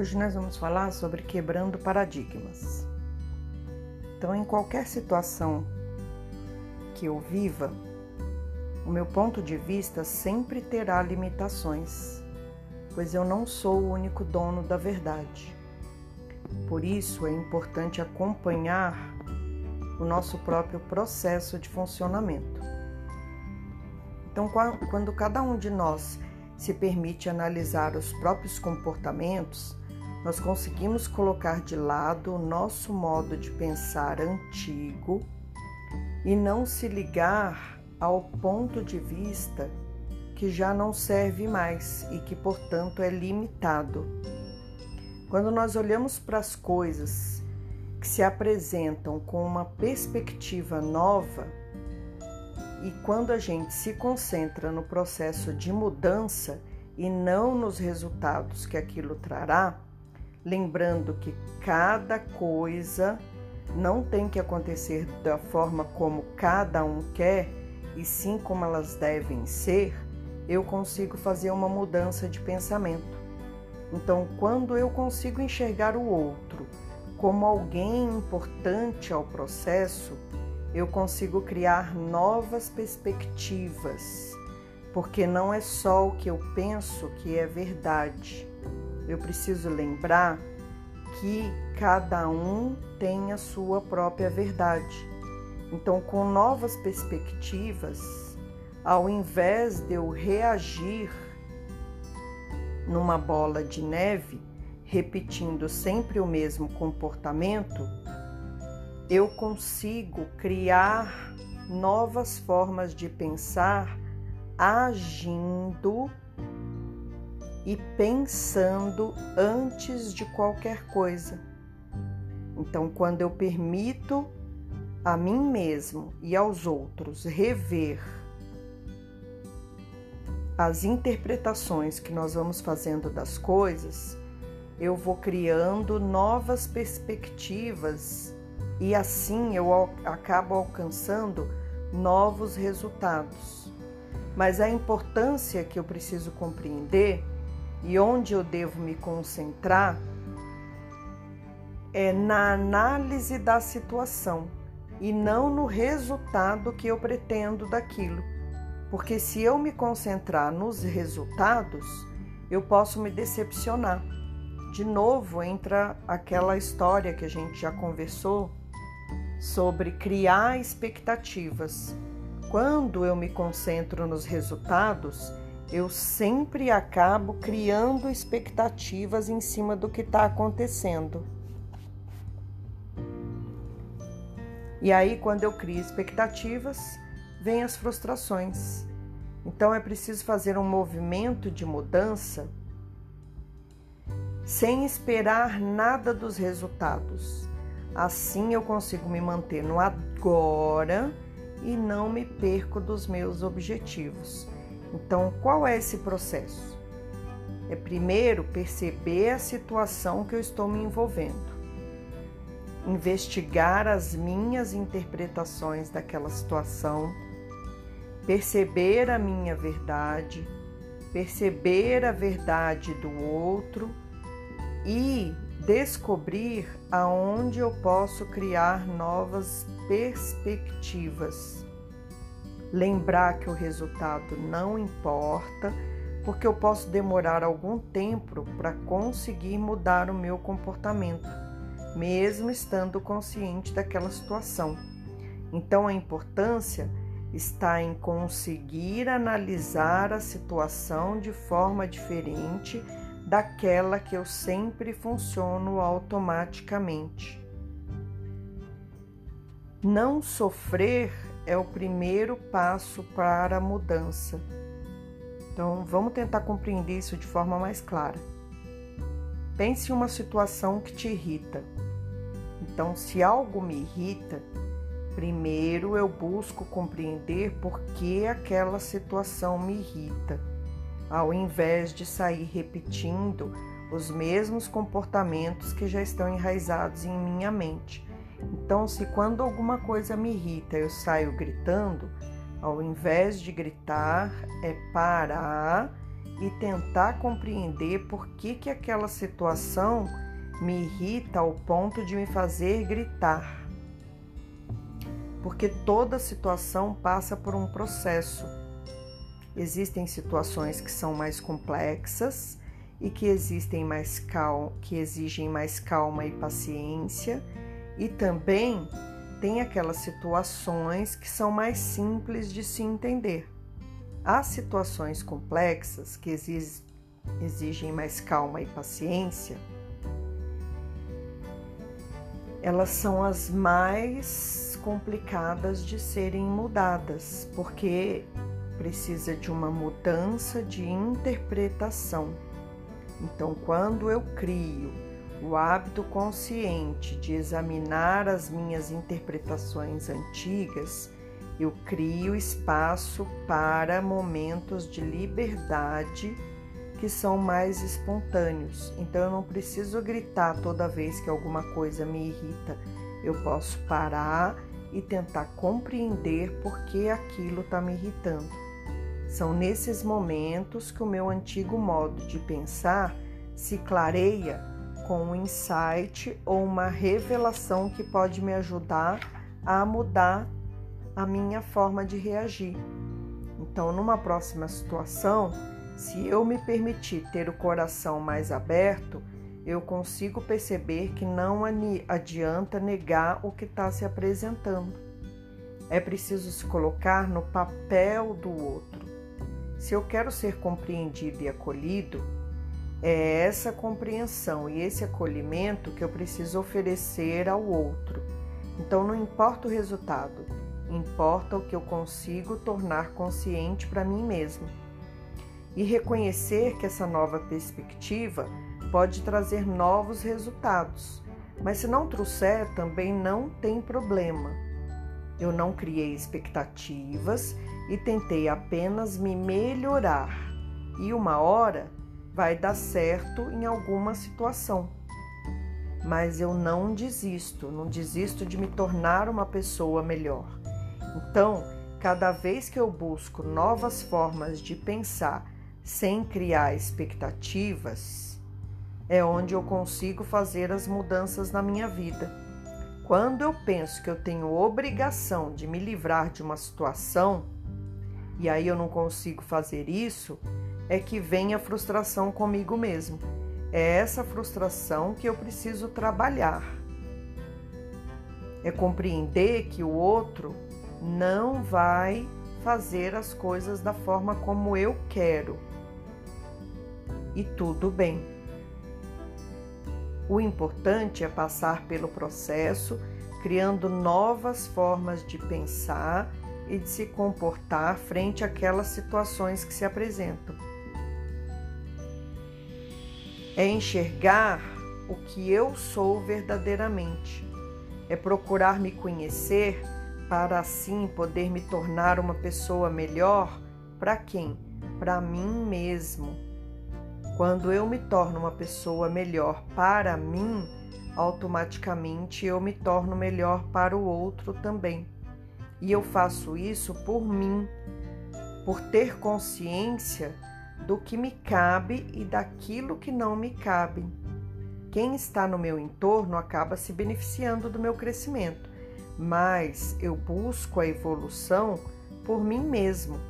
Hoje nós vamos falar sobre quebrando paradigmas. Então, em qualquer situação que eu viva, o meu ponto de vista sempre terá limitações, pois eu não sou o único dono da verdade. Por isso é importante acompanhar o nosso próprio processo de funcionamento. Então, quando cada um de nós se permite analisar os próprios comportamentos, nós conseguimos colocar de lado o nosso modo de pensar antigo e não se ligar ao ponto de vista que já não serve mais e que, portanto, é limitado. Quando nós olhamos para as coisas que se apresentam com uma perspectiva nova, e quando a gente se concentra no processo de mudança e não nos resultados que aquilo trará, lembrando que cada coisa não tem que acontecer da forma como cada um quer, e sim como elas devem ser, eu consigo fazer uma mudança de pensamento. Então, quando eu consigo enxergar o outro como alguém importante ao processo, eu consigo criar novas perspectivas, porque não é só o que eu penso que é verdade eu preciso lembrar que cada um tem a sua própria verdade. Então, com novas perspectivas, ao invés de eu reagir numa bola de neve, repetindo sempre o mesmo comportamento, eu consigo criar novas formas de pensar agindo e pensando antes de qualquer coisa. Então, quando eu permito a mim mesmo e aos outros rever as interpretações que nós vamos fazendo das coisas, eu vou criando novas perspectivas e assim eu acabo alcançando novos resultados. Mas a importância que eu preciso compreender e onde eu devo me concentrar é na análise da situação e não no resultado que eu pretendo daquilo. Porque se eu me concentrar nos resultados, eu posso me decepcionar. De novo entra aquela história que a gente já conversou sobre criar expectativas. Quando eu me concentro nos resultados, eu sempre acabo criando expectativas em cima do que está acontecendo. E aí, quando eu crio expectativas, vem as frustrações. Então, é preciso fazer um movimento de mudança sem esperar nada dos resultados. Assim, eu consigo me manter no agora e não me perco dos meus objetivos. Então, qual é esse processo? É primeiro perceber a situação que eu estou me envolvendo, investigar as minhas interpretações daquela situação, perceber a minha verdade, perceber a verdade do outro. E descobrir aonde eu posso criar novas perspectivas lembrar que o resultado não importa, porque eu posso demorar algum tempo para conseguir mudar o meu comportamento, mesmo estando consciente daquela situação. Então a importância está em conseguir analisar a situação de forma diferente daquela que eu sempre funciono automaticamente. Não sofrer é o primeiro passo para a mudança. Então, vamos tentar compreender isso de forma mais clara. Pense em uma situação que te irrita. Então, se algo me irrita, primeiro eu busco compreender por que aquela situação me irrita, ao invés de sair repetindo os mesmos comportamentos que já estão enraizados em minha mente então, se quando alguma coisa me irrita eu saio gritando, ao invés de gritar, é parar e tentar compreender por que, que aquela situação me irrita ao ponto de me fazer gritar. Porque toda situação passa por um processo. Existem situações que são mais complexas e que existem mais cal que exigem mais calma e paciência, e também tem aquelas situações que são mais simples de se entender. Há situações complexas que exigem mais calma e paciência, elas são as mais complicadas de serem mudadas, porque precisa de uma mudança de interpretação. Então, quando eu crio o hábito consciente de examinar as minhas interpretações antigas, eu crio espaço para momentos de liberdade que são mais espontâneos. Então eu não preciso gritar toda vez que alguma coisa me irrita. Eu posso parar e tentar compreender por que aquilo está me irritando. São nesses momentos que o meu antigo modo de pensar se clareia com um insight ou uma revelação que pode me ajudar a mudar a minha forma de reagir. Então, numa próxima situação, se eu me permitir ter o coração mais aberto, eu consigo perceber que não adianta negar o que está se apresentando. É preciso se colocar no papel do outro. Se eu quero ser compreendido e acolhido, é essa compreensão e esse acolhimento que eu preciso oferecer ao outro. Então não importa o resultado, importa o que eu consigo tornar consciente para mim mesmo. E reconhecer que essa nova perspectiva pode trazer novos resultados, mas se não trouxer, também não tem problema. Eu não criei expectativas e tentei apenas me melhorar, e uma hora vai dar certo em alguma situação. Mas eu não desisto, não desisto de me tornar uma pessoa melhor. Então, cada vez que eu busco novas formas de pensar sem criar expectativas, é onde eu consigo fazer as mudanças na minha vida. Quando eu penso que eu tenho obrigação de me livrar de uma situação, e aí eu não consigo fazer isso, é que vem a frustração comigo mesmo. É essa frustração que eu preciso trabalhar. É compreender que o outro não vai fazer as coisas da forma como eu quero. E tudo bem. O importante é passar pelo processo, criando novas formas de pensar e de se comportar frente àquelas situações que se apresentam. É enxergar o que eu sou verdadeiramente, é procurar me conhecer para assim poder me tornar uma pessoa melhor para quem? Para mim mesmo. Quando eu me torno uma pessoa melhor para mim, automaticamente eu me torno melhor para o outro também. E eu faço isso por mim, por ter consciência do que me cabe e daquilo que não me cabe. Quem está no meu entorno acaba se beneficiando do meu crescimento mas eu busco a evolução por mim mesmo.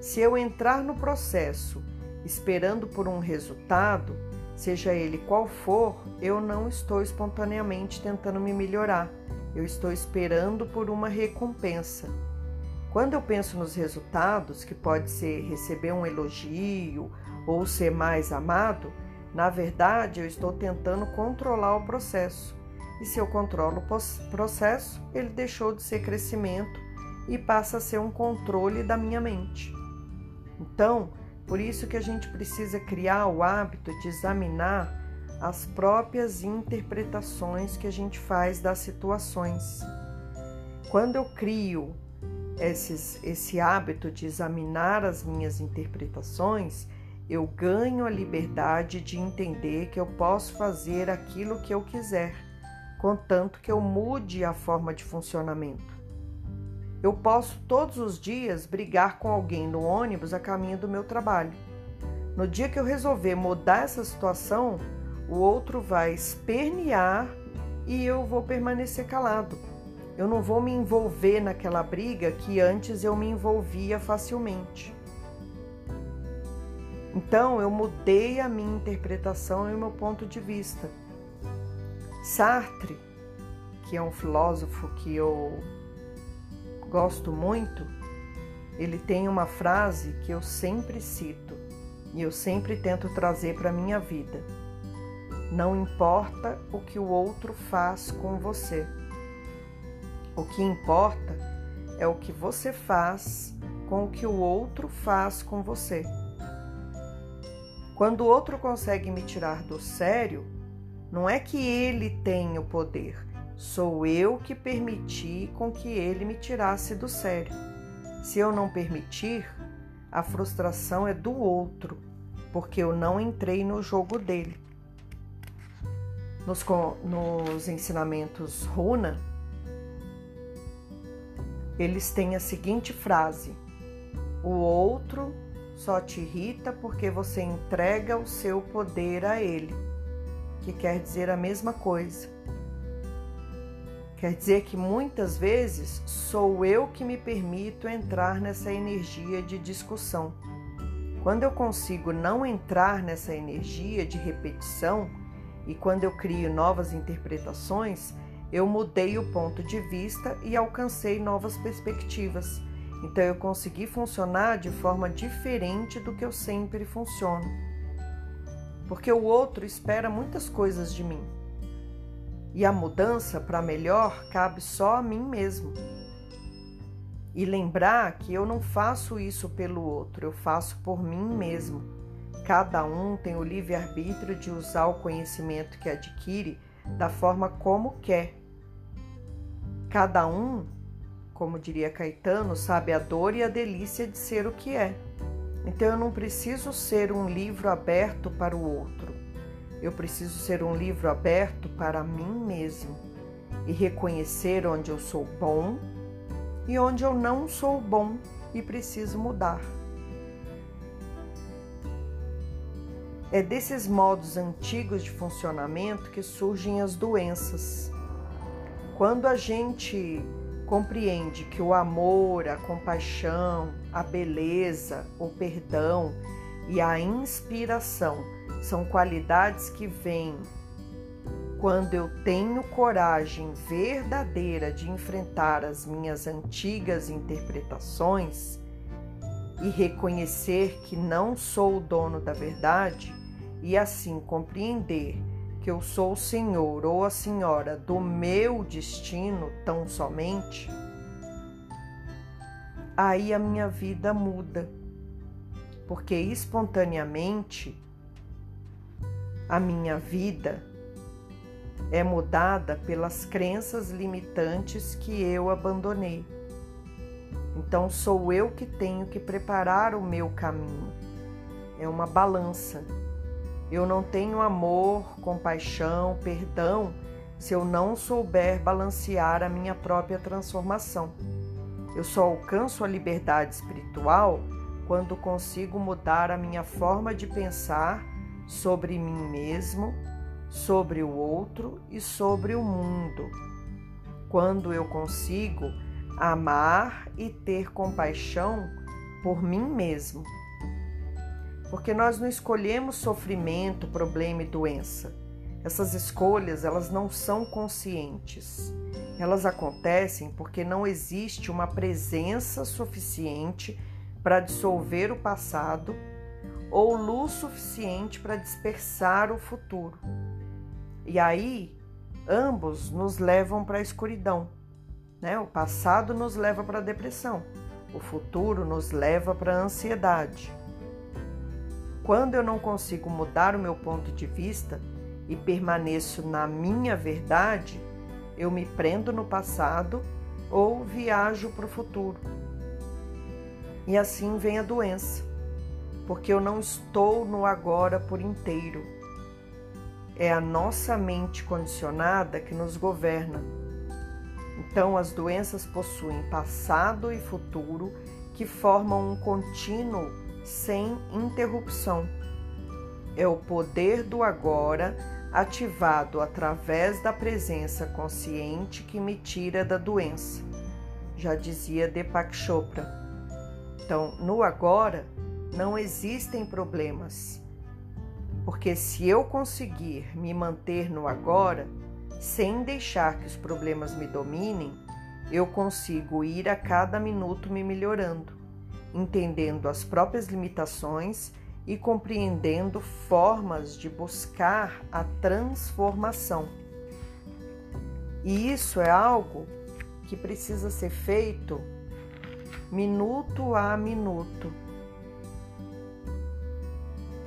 Se eu entrar no processo esperando por um resultado, seja ele qual for, eu não estou espontaneamente tentando me melhorar, eu estou esperando por uma recompensa. Quando eu penso nos resultados, que pode ser receber um elogio ou ser mais amado, na verdade eu estou tentando controlar o processo. E se eu controlo o processo, ele deixou de ser crescimento e passa a ser um controle da minha mente. Então, por isso que a gente precisa criar o hábito de examinar as próprias interpretações que a gente faz das situações. Quando eu crio esses, esse hábito de examinar as minhas interpretações, eu ganho a liberdade de entender que eu posso fazer aquilo que eu quiser contanto que eu mude a forma de funcionamento. Eu posso todos os dias brigar com alguém no ônibus a caminho do meu trabalho. No dia que eu resolver mudar essa situação, o outro vai espernear e eu vou permanecer calado. Eu não vou me envolver naquela briga que antes eu me envolvia facilmente. Então eu mudei a minha interpretação e o meu ponto de vista. Sartre, que é um filósofo que eu gosto muito, ele tem uma frase que eu sempre cito e eu sempre tento trazer para a minha vida. Não importa o que o outro faz com você. O que importa é o que você faz com o que o outro faz com você. Quando o outro consegue me tirar do sério, não é que ele tem o poder, sou eu que permiti com que ele me tirasse do sério. Se eu não permitir, a frustração é do outro, porque eu não entrei no jogo dele. Nos, nos ensinamentos Runa, eles têm a seguinte frase: O outro só te irrita porque você entrega o seu poder a ele, que quer dizer a mesma coisa. Quer dizer que muitas vezes sou eu que me permito entrar nessa energia de discussão. Quando eu consigo não entrar nessa energia de repetição e quando eu crio novas interpretações, eu mudei o ponto de vista e alcancei novas perspectivas. Então eu consegui funcionar de forma diferente do que eu sempre funciono. Porque o outro espera muitas coisas de mim. E a mudança para melhor cabe só a mim mesmo. E lembrar que eu não faço isso pelo outro, eu faço por mim mesmo. Cada um tem o livre-arbítrio de usar o conhecimento que adquire da forma como quer Cada um, como diria Caetano, sabe a dor e a delícia de ser o que é. Então eu não preciso ser um livro aberto para o outro. Eu preciso ser um livro aberto para mim mesmo e reconhecer onde eu sou bom e onde eu não sou bom e preciso mudar. É desses modos antigos de funcionamento que surgem as doenças quando a gente compreende que o amor, a compaixão, a beleza, o perdão e a inspiração são qualidades que vêm quando eu tenho coragem verdadeira de enfrentar as minhas antigas interpretações e reconhecer que não sou o dono da verdade e assim compreender que eu sou o senhor ou a senhora do meu destino tão somente, aí a minha vida muda, porque espontaneamente a minha vida é mudada pelas crenças limitantes que eu abandonei. Então sou eu que tenho que preparar o meu caminho. É uma balança eu não tenho amor, compaixão, perdão se eu não souber balancear a minha própria transformação. Eu só alcanço a liberdade espiritual quando consigo mudar a minha forma de pensar sobre mim mesmo, sobre o outro e sobre o mundo. Quando eu consigo amar e ter compaixão por mim mesmo porque nós não escolhemos sofrimento, problema e doença. Essas escolhas, elas não são conscientes. Elas acontecem porque não existe uma presença suficiente para dissolver o passado ou luz suficiente para dispersar o futuro. E aí, ambos nos levam para a escuridão. Né? O passado nos leva para a depressão, o futuro nos leva para a ansiedade. Quando eu não consigo mudar o meu ponto de vista e permaneço na minha verdade, eu me prendo no passado ou viajo para o futuro. E assim vem a doença, porque eu não estou no agora por inteiro. É a nossa mente condicionada que nos governa. Então, as doenças possuem passado e futuro que formam um contínuo sem interrupção. É o poder do agora ativado através da presença consciente que me tira da doença. Já dizia Deepak Chopra. Então, no agora não existem problemas. Porque se eu conseguir me manter no agora, sem deixar que os problemas me dominem, eu consigo ir a cada minuto me melhorando, entendendo as próprias limitações e compreendendo formas de buscar a transformação. E isso é algo que precisa ser feito minuto a minuto.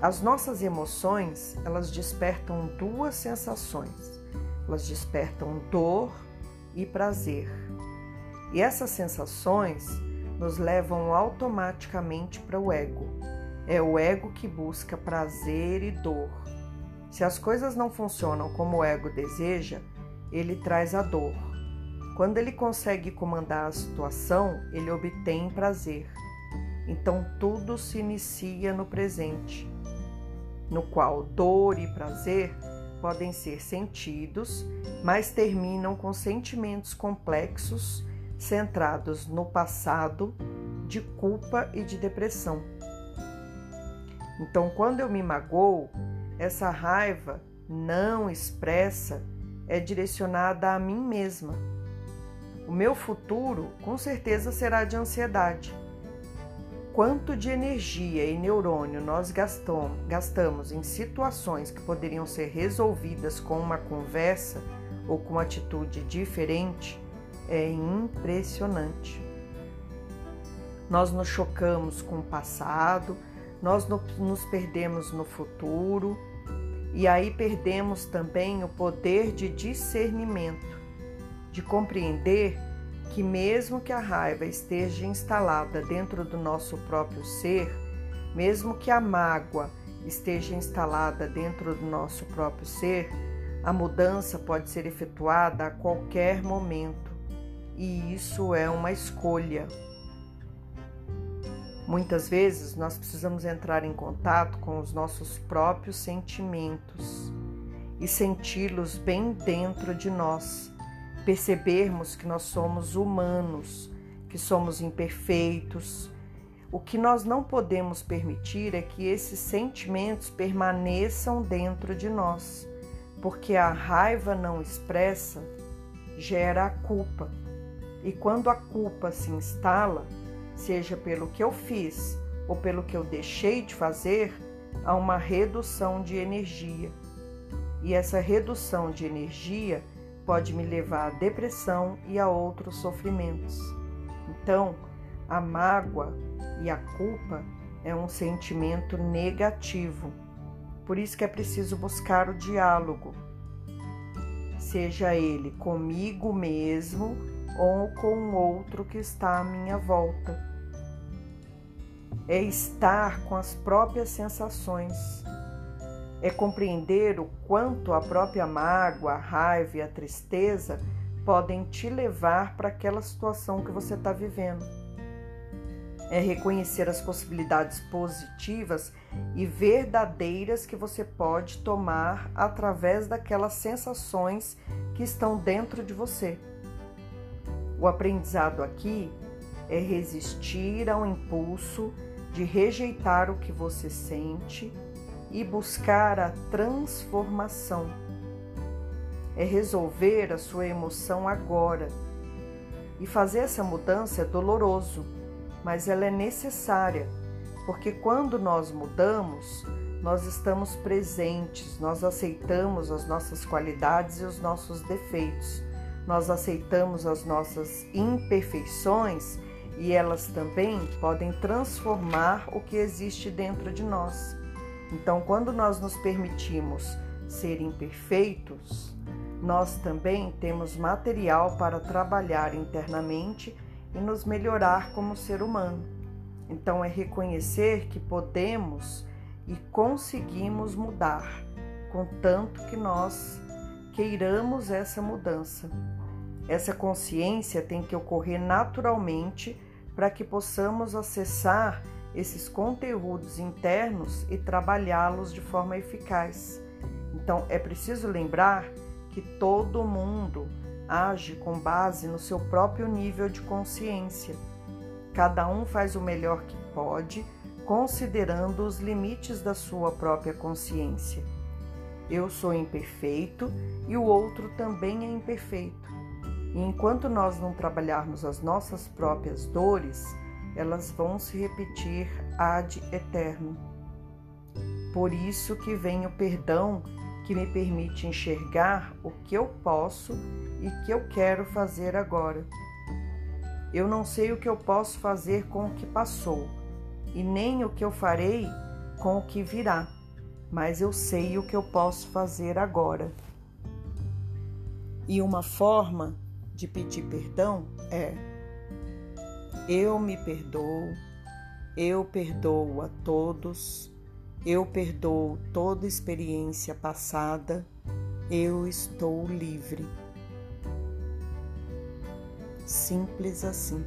As nossas emoções, elas despertam duas sensações. Elas despertam dor e prazer. E essas sensações nos levam automaticamente para o ego. É o ego que busca prazer e dor. Se as coisas não funcionam como o ego deseja, ele traz a dor. Quando ele consegue comandar a situação, ele obtém prazer. Então tudo se inicia no presente, no qual dor e prazer podem ser sentidos, mas terminam com sentimentos complexos centrados no passado, de culpa e de depressão. Então, quando eu me magoo, essa raiva não expressa é direcionada a mim mesma. O meu futuro com certeza será de ansiedade. Quanto de energia e neurônio nós gastamos em situações que poderiam ser resolvidas com uma conversa ou com uma atitude diferente é impressionante. Nós nos chocamos com o passado, nós nos perdemos no futuro e aí perdemos também o poder de discernimento, de compreender que, mesmo que a raiva esteja instalada dentro do nosso próprio ser, mesmo que a mágoa esteja instalada dentro do nosso próprio ser, a mudança pode ser efetuada a qualquer momento e isso é uma escolha. Muitas vezes nós precisamos entrar em contato com os nossos próprios sentimentos e senti-los bem dentro de nós, percebermos que nós somos humanos, que somos imperfeitos. O que nós não podemos permitir é que esses sentimentos permaneçam dentro de nós, porque a raiva não expressa gera a culpa. E quando a culpa se instala, seja pelo que eu fiz ou pelo que eu deixei de fazer, há uma redução de energia. E essa redução de energia pode me levar à depressão e a outros sofrimentos. Então, a mágoa e a culpa é um sentimento negativo. Por isso que é preciso buscar o diálogo, seja ele comigo mesmo ou com outro que está à minha volta. É estar com as próprias sensações. É compreender o quanto a própria mágoa, a raiva e a tristeza podem te levar para aquela situação que você está vivendo. É reconhecer as possibilidades positivas e verdadeiras que você pode tomar através daquelas sensações que estão dentro de você. O aprendizado aqui é resistir ao impulso de rejeitar o que você sente e buscar a transformação. É resolver a sua emoção agora. E fazer essa mudança é doloroso, mas ela é necessária, porque quando nós mudamos, nós estamos presentes, nós aceitamos as nossas qualidades e os nossos defeitos nós aceitamos as nossas imperfeições e elas também podem transformar o que existe dentro de nós. Então, quando nós nos permitimos ser imperfeitos, nós também temos material para trabalhar internamente e nos melhorar como ser humano. Então, é reconhecer que podemos e conseguimos mudar, contanto que nós queiramos essa mudança. Essa consciência tem que ocorrer naturalmente para que possamos acessar esses conteúdos internos e trabalhá-los de forma eficaz. Então, é preciso lembrar que todo mundo age com base no seu próprio nível de consciência. Cada um faz o melhor que pode, considerando os limites da sua própria consciência. Eu sou imperfeito e o outro também é imperfeito. E enquanto nós não trabalharmos as nossas próprias dores, elas vão se repetir ad eterno. Por isso que vem o perdão que me permite enxergar o que eu posso e que eu quero fazer agora. Eu não sei o que eu posso fazer com o que passou e nem o que eu farei com o que virá, mas eu sei o que eu posso fazer agora. E uma forma de pedir perdão é: eu me perdoo, eu perdoo a todos eu perdoo toda experiência passada, eu estou livre. Simples assim.